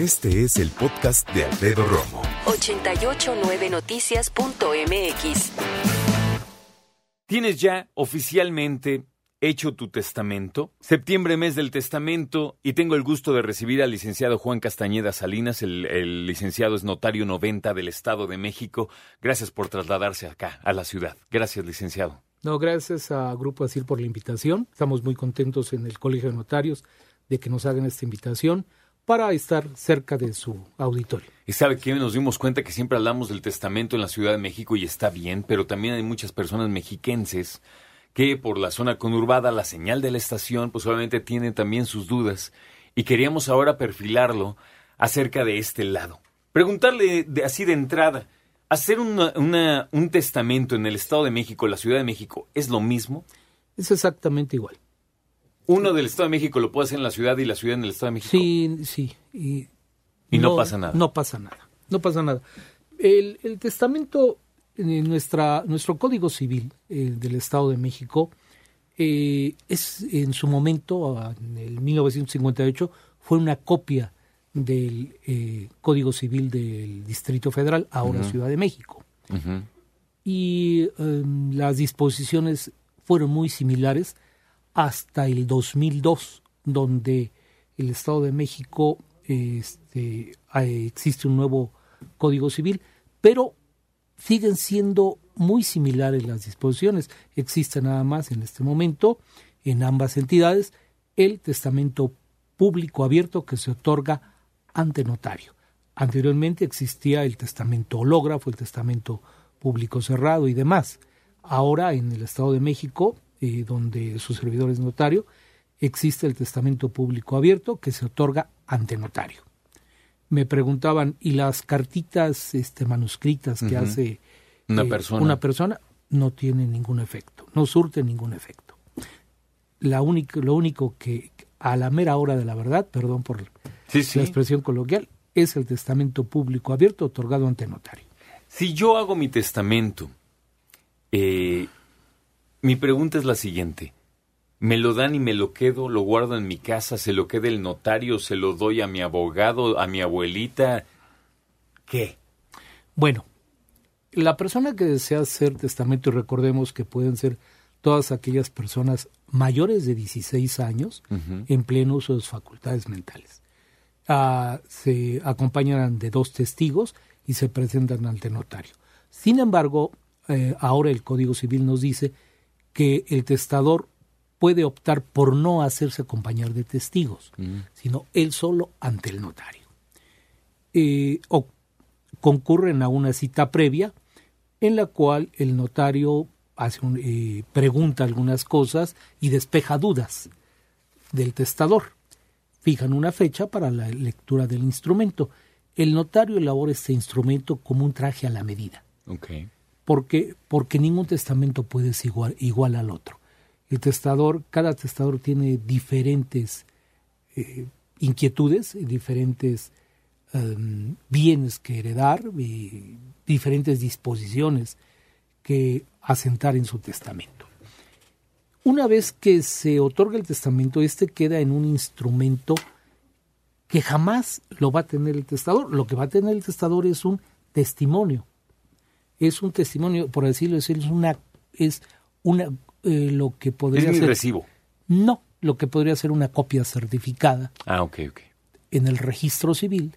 Este es el podcast de Alfredo Romo. 889noticias.mx. ¿Tienes ya oficialmente hecho tu testamento? Septiembre, mes del testamento, y tengo el gusto de recibir al licenciado Juan Castañeda Salinas. El, el, licenciado es notario 90 del Estado de México. Gracias por trasladarse acá, a la ciudad. Gracias, licenciado. No, gracias a Grupo Asir por la invitación. Estamos muy contentos en el Colegio de Notarios de que nos hagan esta invitación para estar cerca de su auditorio. Y sabe que nos dimos cuenta que siempre hablamos del testamento en la Ciudad de México y está bien, pero también hay muchas personas mexiquenses que por la zona conurbada, la señal de la estación, pues obviamente tienen también sus dudas y queríamos ahora perfilarlo acerca de este lado. Preguntarle de, así de entrada, ¿hacer una, una, un testamento en el Estado de México, la Ciudad de México, es lo mismo? Es exactamente igual. Uno del Estado de México lo puede hacer en la ciudad y la ciudad en el Estado de México. Sí, sí. Y, y no, no, pasa nada. No pasa nada. No pasa nada. El, el testamento, en nuestra, nuestro Código Civil eh, del Estado de México, eh, es en su momento, en el 1958, fue una copia del eh, Código Civil del Distrito Federal, ahora uh -huh. Ciudad de México. Uh -huh. Y um, las disposiciones fueron muy similares hasta el 2002, donde el Estado de México este, existe un nuevo Código Civil, pero siguen siendo muy similares las disposiciones. Existe nada más en este momento en ambas entidades el testamento público abierto que se otorga ante notario. Anteriormente existía el testamento hológrafo, el testamento público cerrado y demás. Ahora en el Estado de México eh, donde su servidor es notario, existe el testamento público abierto que se otorga ante notario. Me preguntaban, ¿y las cartitas este, manuscritas que uh -huh. hace una, eh, persona. una persona? No tienen ningún efecto, no surte ningún efecto. La única, lo único que a la mera hora de la verdad, perdón por sí, sí. la expresión coloquial, es el testamento público abierto otorgado ante notario. Si yo hago mi testamento, eh, mi pregunta es la siguiente. ¿Me lo dan y me lo quedo, lo guardo en mi casa, se lo queda el notario, se lo doy a mi abogado, a mi abuelita? ¿Qué? Bueno, la persona que desea hacer testamento, y recordemos que pueden ser todas aquellas personas mayores de 16 años uh -huh. en pleno uso de sus facultades mentales. Uh, se acompañan de dos testigos y se presentan ante notario. Sin embargo, eh, ahora el Código Civil nos dice que el testador puede optar por no hacerse acompañar de testigos, sino él solo ante el notario. Eh, o concurren a una cita previa en la cual el notario hace un, eh, pregunta algunas cosas y despeja dudas del testador. Fijan una fecha para la lectura del instrumento. El notario elabora este instrumento como un traje a la medida. Okay porque, porque ningún testamento puede ser igual, igual al otro. El testador, cada testador tiene diferentes eh, inquietudes, diferentes um, bienes que heredar, y diferentes disposiciones que asentar en su testamento. Una vez que se otorga el testamento, este queda en un instrumento que jamás lo va a tener el testador. Lo que va a tener el testador es un testimonio es un testimonio, por decirlo así, es una, es una, eh, lo que podría ¿Es ser. recibo? No, lo que podría ser una copia certificada. Ah, ok, ok. En el registro civil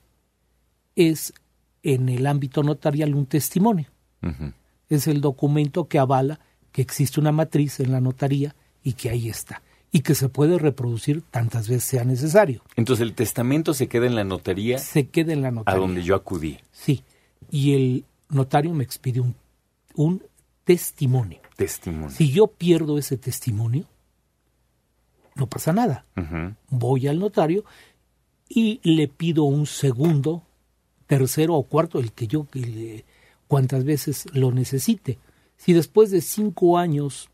es en el ámbito notarial un testimonio. Uh -huh. Es el documento que avala que existe una matriz en la notaría y que ahí está. Y que se puede reproducir tantas veces sea necesario. Entonces el testamento se queda en la notaría. Se queda en la notaría. A donde yo acudí. Sí. Y el notario me expide un, un testimonio. Testimonio. Si yo pierdo ese testimonio, no pasa nada. Uh -huh. Voy al notario y le pido un segundo, tercero o cuarto, el que yo, le, cuantas veces lo necesite. Si después de cinco años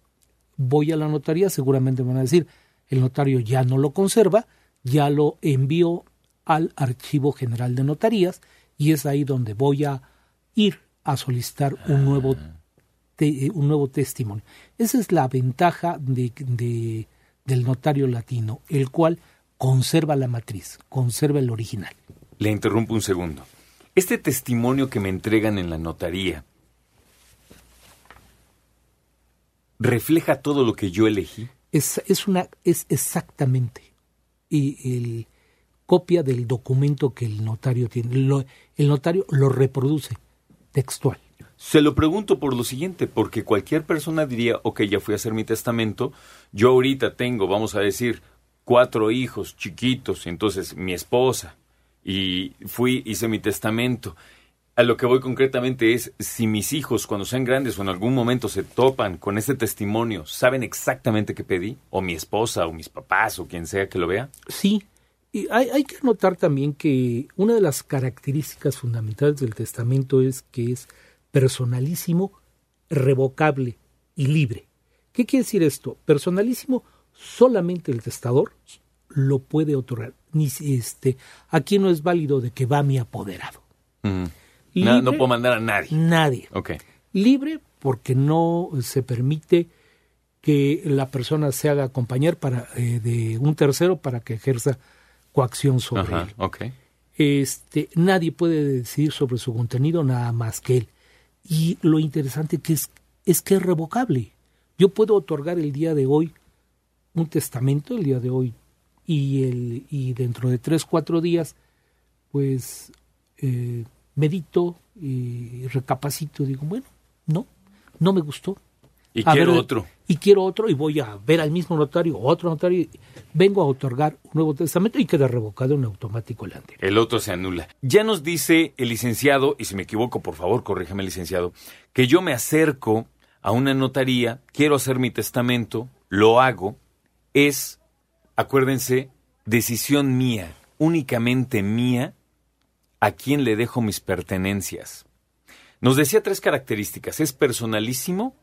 voy a la notaría, seguramente me van a decir, el notario ya no lo conserva, ya lo envío al Archivo General de Notarías y es ahí donde voy a ir a solicitar un nuevo, te, un nuevo testimonio. Esa es la ventaja de, de, del notario latino, el cual conserva la matriz, conserva el original. Le interrumpo un segundo. Este testimonio que me entregan en la notaría refleja todo lo que yo elegí. Es, es una, es exactamente y el copia del documento que el notario tiene. Lo- el notario lo reproduce textual. Se lo pregunto por lo siguiente, porque cualquier persona diría, ok, ya fui a hacer mi testamento, yo ahorita tengo, vamos a decir, cuatro hijos chiquitos, entonces mi esposa, y fui, hice mi testamento. A lo que voy concretamente es, si mis hijos cuando sean grandes o en algún momento se topan con este testimonio, ¿saben exactamente qué pedí? O mi esposa, o mis papás, o quien sea que lo vea. Sí, y hay, hay que notar también que una de las características fundamentales del testamento es que es personalísimo, revocable y libre. ¿Qué quiere decir esto? Personalísimo, solamente el testador lo puede otorgar. Ni este, aquí no es válido de que va mi apoderado. Mm. No Libre, puedo mandar a nadie. Nadie. Libre porque no se permite que la persona se haga acompañar para, eh, de un tercero para que ejerza coacción sobre Ajá, él. ok. Este, nadie puede decidir sobre su contenido nada más que él. Y lo interesante que es, es que es revocable. Yo puedo otorgar el día de hoy un testamento, el día de hoy, y, el, y dentro de tres, cuatro días, pues eh, medito y recapacito, digo, bueno, no, no me gustó. Y A quiero ver, otro. Y quiero otro y voy a ver al mismo notario, otro notario, vengo a otorgar un nuevo testamento y queda revocado en automático el anterior. El otro se anula. Ya nos dice el licenciado, y si me equivoco, por favor, corríjame, licenciado, que yo me acerco a una notaría, quiero hacer mi testamento, lo hago, es, acuérdense, decisión mía, únicamente mía, a quién le dejo mis pertenencias. Nos decía tres características, es personalísimo,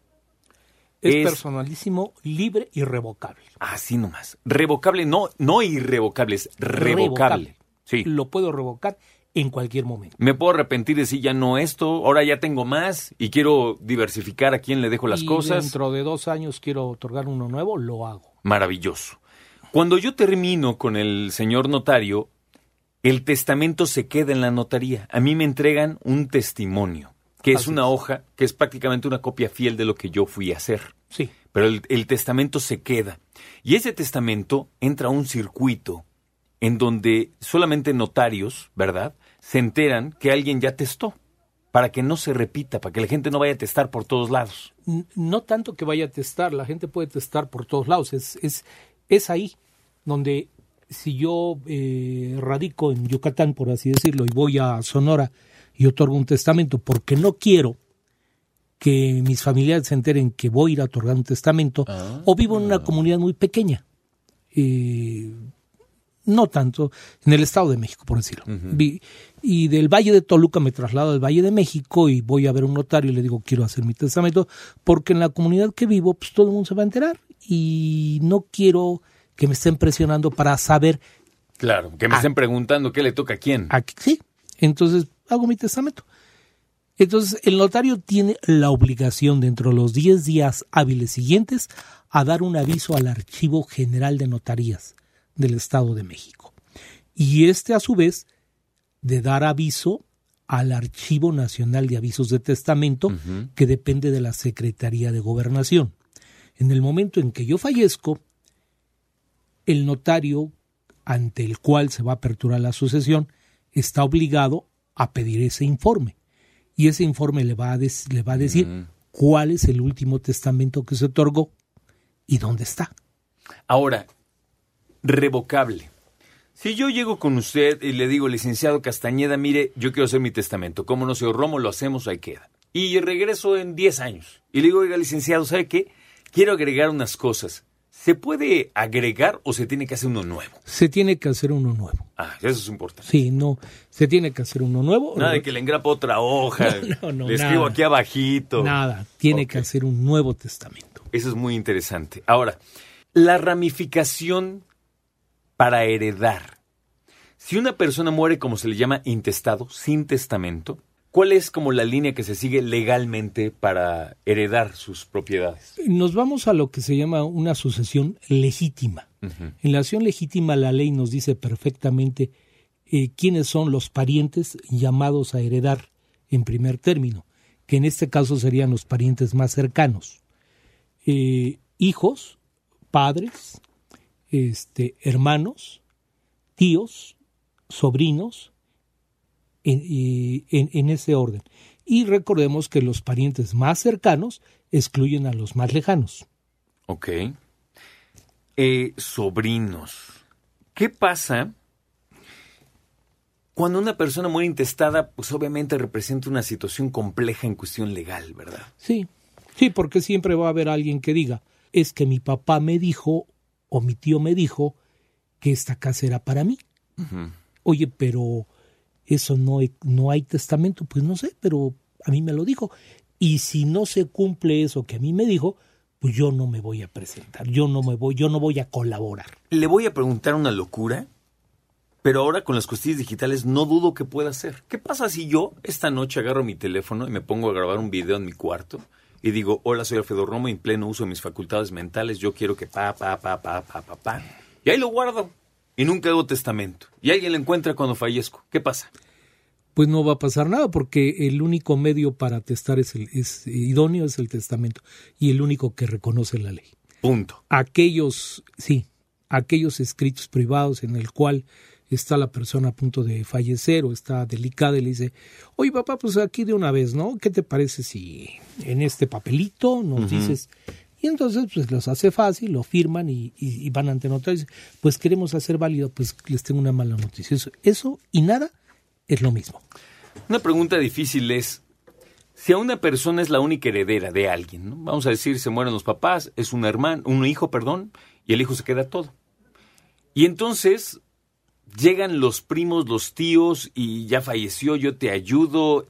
Es, Es- personalísimo, libre y revocable. así nomás, revocable, no, no irrevocable, es revocable. Sí. Lo puedo revocar en cualquier momento. Me puedo arrepentir de decir ya no esto, ahora ya tengo más y quiero diversificar a quién le dejo las y cosas. dentro de dos años quiero otorgar uno nuevo, lo hago. Maravilloso. Cuando yo termino con el señor notario, el testamento se queda en la notaría. A mí me entregan un testimonio, que es una es. hoja que es prácticamente una copia fiel de lo que yo fui a hacer. Sí. Pero el, el testamento se queda. Y ese testamento entra a un circuito en donde solamente notarios, ¿verdad?, se enteran que alguien ya testó, para que no se repita, para que la gente no vaya a testar por todos lados. No tanto que vaya a testar, la gente puede testar por todos lados. Es, es, es ahí donde si yo eh, radico en Yucatán, por así decirlo, y voy a Sonora y otorgo un testamento porque no quiero que mis familiares se enteren que voy a ir a otorgar un testamento, o vivo en una comunidad muy pequeña. Eh, no tanto, en el Estado de México, por decirlo. Y del Valle de Toluca me traslado al Valle de México y voy a ver a un notario y le digo, quiero hacer mi testamento, porque en la comunidad que vivo, pues todo el mundo se va a enterar y no quiero que me estén presionando para saber Claro, que me Ah. estén preguntando qué le toca a quién. a sí. Entonces hago mi testamento. Entonces el notario tiene la obligación dentro de los 10 días hábiles siguientes a dar un aviso al Archivo General de Notarías del Estado de México. Y este a su vez de dar aviso al Archivo Nacional de Avisos de Testamento que depende de la Secretaría de Gobernación. En el momento en que yo fallezco, el notario ante el cual se va a aperturar la sucesión está obligado a pedir ese informe. Y ese informe le va a, des- le va a decir cuál es el último testamento que se otorgó y dónde está. Ahora, revocable. Si yo llego con usted y le digo, licenciado Castañeda, mire, yo quiero hacer mi testamento. ¿Cómo no, señor Romo? Lo hacemos, ahí queda. Y regreso en 10 años. Y le digo, oiga, licenciado, ¿sabe qué? Quiero agregar unas cosas. ¿Se puede agregar o se tiene que hacer uno nuevo? Se tiene que hacer uno nuevo. Ah, eso es importante. Sí, no, se tiene que hacer uno nuevo. Nada de que le engrapa otra hoja. No, no, no, le escribo nada. aquí abajito. Nada, tiene que hacer un nuevo testamento. Eso es muy interesante. Ahora, la ramificación para heredar. Si una persona muere, como se le llama, intestado, sin testamento, ¿cuál es como la línea que se sigue legalmente para heredar sus propiedades? Nos vamos a lo que se llama una sucesión legítima. En la acción legítima la ley nos dice perfectamente eh, quiénes son los parientes llamados a heredar en primer término, que en este caso serían los parientes más cercanos. Eh, hijos, padres, este, hermanos, tíos, sobrinos, en, ese orden. Y recordemos que los parientes más cercanos excluyen a los más lejanos. Ok. Eh, sobrinos. ¿Qué pasa cuando una persona muy intestada, pues obviamente representa una situación compleja en cuestión legal, ¿verdad? Sí, sí, porque siempre va a haber alguien que diga, es que mi papá me dijo o mi tío me dijo que esta casa era para mí. Oye, pero eso no, no hay testamento, pues no sé, pero a mí me lo dijo. Y si no se cumple eso que a mí me dijo, pues yo no me voy a presentar, yo no me voy, yo no voy a colaborar. Le voy a preguntar una locura, pero ahora con las cuestiones digitales no dudo que pueda ser. ¿Qué pasa si yo esta noche agarro mi teléfono y me pongo a grabar un video en mi cuarto y digo, hola, soy Alfredo Romo, en pleno uso de mis facultades mentales, yo quiero que pa, pa, pa, pa, pa, pa, pa. Y ahí lo guardo y nunca hago testamento. Y alguien lo encuentra cuando fallezco. ¿Qué pasa? Pues no va a pasar nada porque el único medio para testar es, el, es idóneo es el testamento y el único que reconoce la ley. Punto. Aquellos, sí, aquellos escritos privados en el cual está la persona a punto de fallecer o está delicada y le dice, oye papá, pues aquí de una vez, ¿no? ¿Qué te parece si en este papelito nos dices y entonces, pues los hace fácil, lo firman y, van ante notarios. Pues queremos hacer válido, pues les tengo una mala noticia. Eso, y nada es lo mismo. Una pregunta difícil es, si a una persona es la única heredera de alguien, vamos a decir, se mueren los papás, es un hermano, un hijo, perdón, y el hijo se queda todo. Y entonces llegan los primos, los tíos, y ya falleció, yo te ayudo,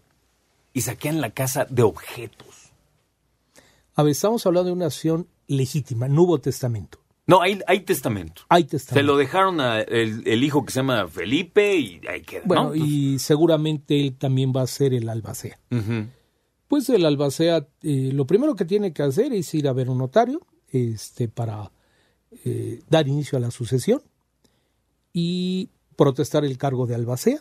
y saquean la casa de objetos. A ver, estamos hablando de una acción legítima, no hubo testamento. No, hay, hay testamento. Hay testamento. Se lo dejaron a el, hijo que se llama Felipe y ahí queda. Bueno, y seguramente él también va a ser el albacea. Pues el albacea, eh, lo primero que tiene que hacer es ir a ver un notario este, para eh, dar inicio a la sucesión y protestar el cargo de albacea,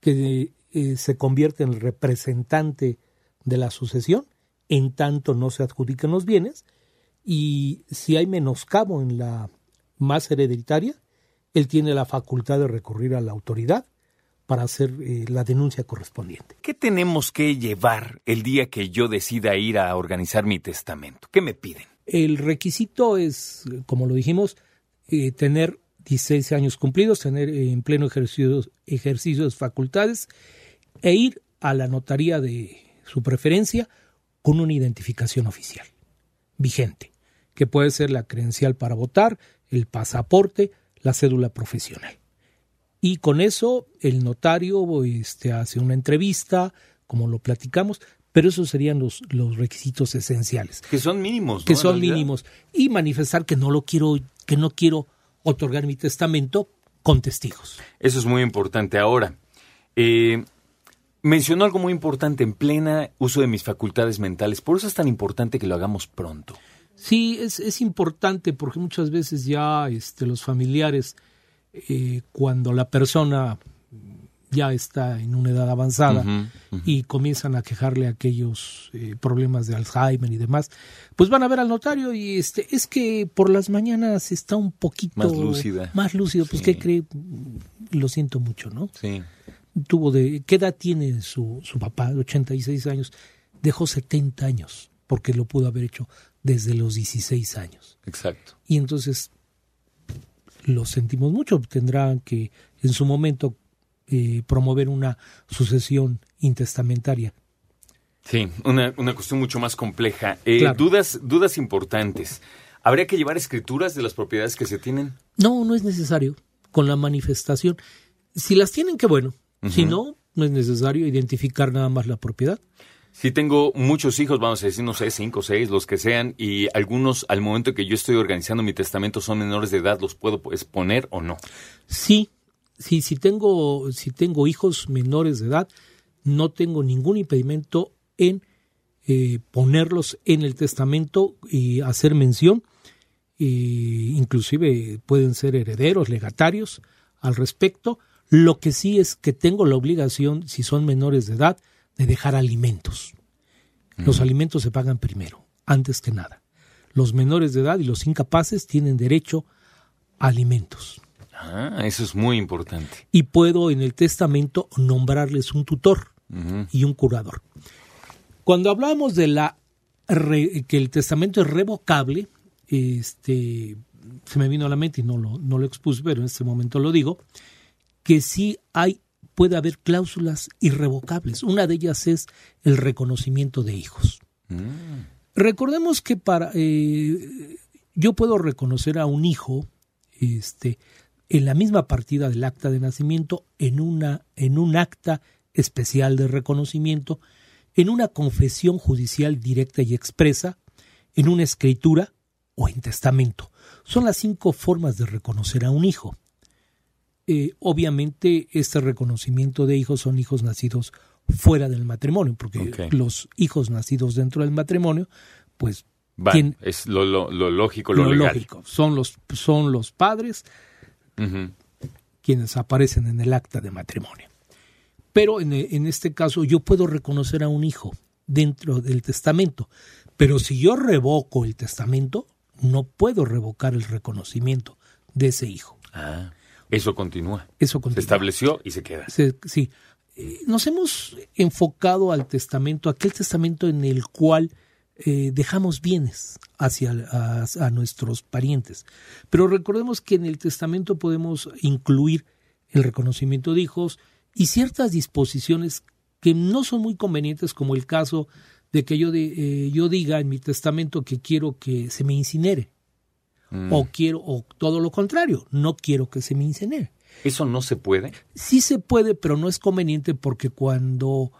que eh, se convierte en el representante de la sucesión en tanto no se adjudiquen los bienes, y si hay menoscabo en la más hereditaria, él tiene la facultad de recurrir a la autoridad para hacer eh, la denuncia correspondiente. ¿Qué tenemos que llevar el día que yo decida ir a organizar mi testamento? ¿Qué me piden? El requisito es, como lo dijimos, eh, tener 16 años cumplidos, tener eh, en pleno ejercicio, ejercicio de facultades e ir a la notaría de su preferencia con una identificación oficial vigente, que puede ser la credencial para votar, el pasaporte, la cédula profesional. Y con eso el notario este, hace una entrevista, como lo platicamos, pero esos serían los, los requisitos esenciales. Que son mínimos. Que son mínimos. Y manifestar que no lo quiero, que no quiero otorgar mi testamento con testigos. Eso es muy importante. Ahora, eh, Mencionó algo muy importante, en plena uso de mis facultades mentales. Por eso es tan importante que lo hagamos pronto. Sí, es, es importante porque muchas veces ya este, los familiares, eh, cuando la persona ya está en una edad avanzada y comienzan a quejarle aquellos eh, problemas de Alzheimer y demás, pues van a ver al notario y este es que por las mañanas está un poquito más lúcida. Más lúcido, pues ¿qué cree? Lo siento mucho, ¿no? Sí tuvo de, ¿qué edad tiene su, su papá? 86 años. Dejó 70 años, porque lo pudo haber hecho desde los 16 años. Exacto. Y entonces lo sentimos mucho. Tendrán que en su momento eh, promover una sucesión intestamentaria. Sí, una, una cuestión mucho más compleja. Eh, dudas, dudas importantes. ¿Habría que llevar escrituras de las propiedades que se tienen? No, no es necesario. Con la manifestación. Si las tienen, qué bueno. Si no, no es necesario identificar nada más la propiedad. Si tengo muchos hijos, vamos a decir, no sé, cinco, seis, los que sean, y algunos al momento que yo estoy organizando mi testamento son menores de edad, ¿los puedo exponer o no? Sí, sí, si tengo, si tengo hijos menores de edad, no tengo ningún impedimento en eh, ponerlos en el testamento y hacer mención. inclusive pueden ser herederos, legatarios, al respecto. Lo que sí es que tengo la obligación, si son menores de edad, de dejar alimentos. Los alimentos se pagan primero, antes que nada. Los menores de edad y los incapaces tienen derecho a alimentos. Ah, eso es muy importante. Y puedo en el testamento nombrarles un tutor y un curador. Cuando hablamos de la que el testamento es revocable, este se me vino a la mente y no lo, no lo expuse, pero en este momento lo digo, que sí hay, puede haber cláusulas irrevocables. Una de ellas es el reconocimiento de hijos. Mm. Recordemos que para eh, yo puedo reconocer a un hijo este, en la misma partida del acta de nacimiento, en, una, en un acta especial de reconocimiento, en una confesión judicial directa y expresa, en una escritura o en testamento. Son las cinco formas de reconocer a un hijo. Eh, obviamente, este reconocimiento de hijos son hijos nacidos fuera del matrimonio, porque los hijos nacidos dentro del matrimonio, pues... es lo, lógico, lo, lógico. Son los, son los padres quienes aparecen en el acta de matrimonio. Pero en, en este caso yo puedo reconocer a un hijo dentro del testamento, pero si yo revoco el testamento, no puedo revocar el reconocimiento de ese hijo. Ah, eso continúa. Eso continúa. Se estableció y se queda. sí. Eh, nos hemos enfocado al testamento, aquel testamento en el cual eh, dejamos bienes hacia a, nuestros parientes. Pero recordemos que en el testamento podemos incluir el reconocimiento de hijos y ciertas disposiciones que no son muy convenientes, como el caso de que yo, eh, yo diga en mi testamento que quiero que se me incinere. Mm. O quiero, o todo lo contrario, no quiero que se me incinere. ¿Eso no se puede? Sí se puede, pero no es conveniente porque cuando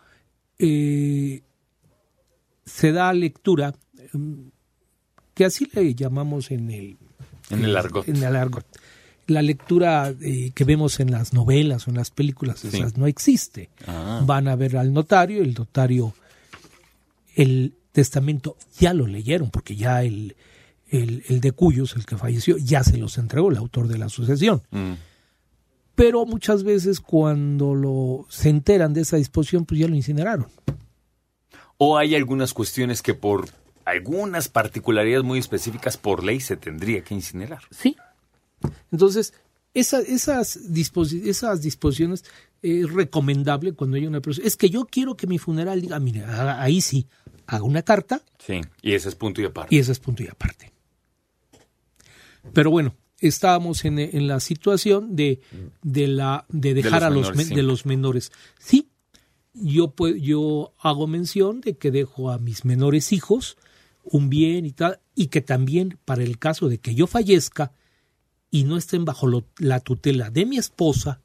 eh, se da lectura, em, que así le llamamos en el, en el argot. En el argot. La lectura eh, que vemos en las novelas o en las películas, esas no existe. Ah. Van a ver al notario, el notario el testamento ya lo leyeron, porque ya el, el, de Cuyos, el que falleció, ya se los entregó el autor de la sucesión. Mm. Pero muchas veces cuando lo, se enteran de esa disposición, pues ya lo incineraron. O hay algunas cuestiones que por algunas particularidades muy específicas por ley se tendría que incinerar. Sí. Entonces, esa, esas, esas disposiciones es recomendable cuando hay una persona. Es que yo quiero que mi funeral diga, mire, ahí sí, haga una carta. Sí, y ese es punto y aparte. Y ese es punto y aparte. Pero bueno, estábamos en, en la situación de, de, la, de dejar a los, de los menores. Sí, yo, yo hago mención de que dejo a mis menores hijos un bien y tal, y que también para el caso de que yo fallezca y no estén bajo la tutela de mi esposa,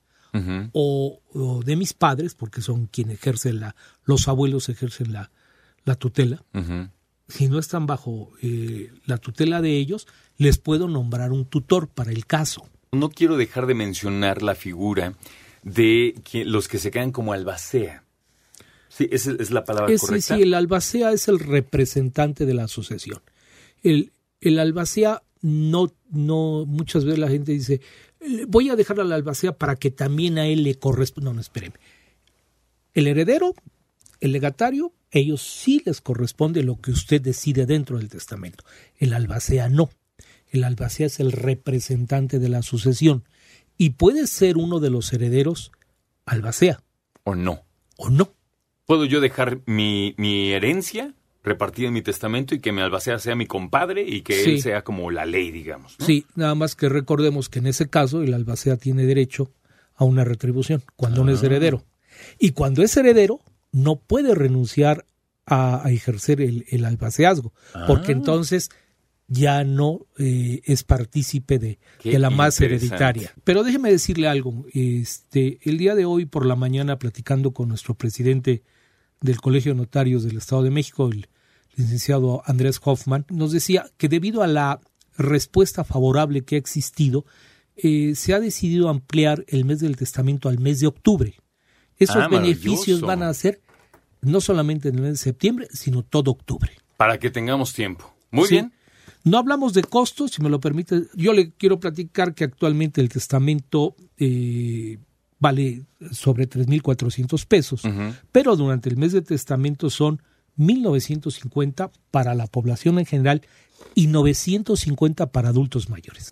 o, de mis padres, porque son quienes ejercen la, los abuelos ejercen la, la tutela, si no están bajo eh, la tutela de ellos, les puedo nombrar un tutor para el caso. No quiero dejar de mencionar la figura de los que se quedan como albacea. Sí, esa es la palabra correcta. Sí, el albacea es el representante de la asociación. El, el albacea no, no, muchas veces la gente dice, voy a dejar a la albacea para que también a él le corresponda. No, no, espéreme. El heredero, el legatario, ellos sí les corresponde lo que usted decide dentro del testamento. El albacea no. El albacea es el representante de la sucesión y puede ser uno de los herederos albacea. O no. O no. ¿Puedo yo dejar mi, mi herencia repartida en mi testamento y que mi albacea sea mi compadre y que él sea como la ley, digamos. Sí, nada más que recordemos que en ese caso el albacea tiene derecho a una retribución cuando no es ah. heredero. Y cuando es heredero, no puede renunciar a, ejercer el, el albaceazgo, porque ah. entonces ya no eh, es partícipe de, de, la masa hereditaria. Pero déjeme decirle algo, este, el día de hoy por la mañana platicando con nuestro presidente del Colegio de Notarios del Estado de México, el licenciado Andrés Hoffman, nos decía que debido a la respuesta favorable que ha existido, eh, se ha decidido ampliar el mes del testamento al mes de octubre. Esos ah, beneficios van a ser no solamente en el mes de septiembre, sino todo octubre. Para que tengamos tiempo. Muy bien. No hablamos de costos, si me lo permite. Yo le quiero platicar que actualmente el testamento eh, vale sobre 3.400 pesos, pero durante el mes de testamento son 1.950 para la población en general y 950 para adultos mayores.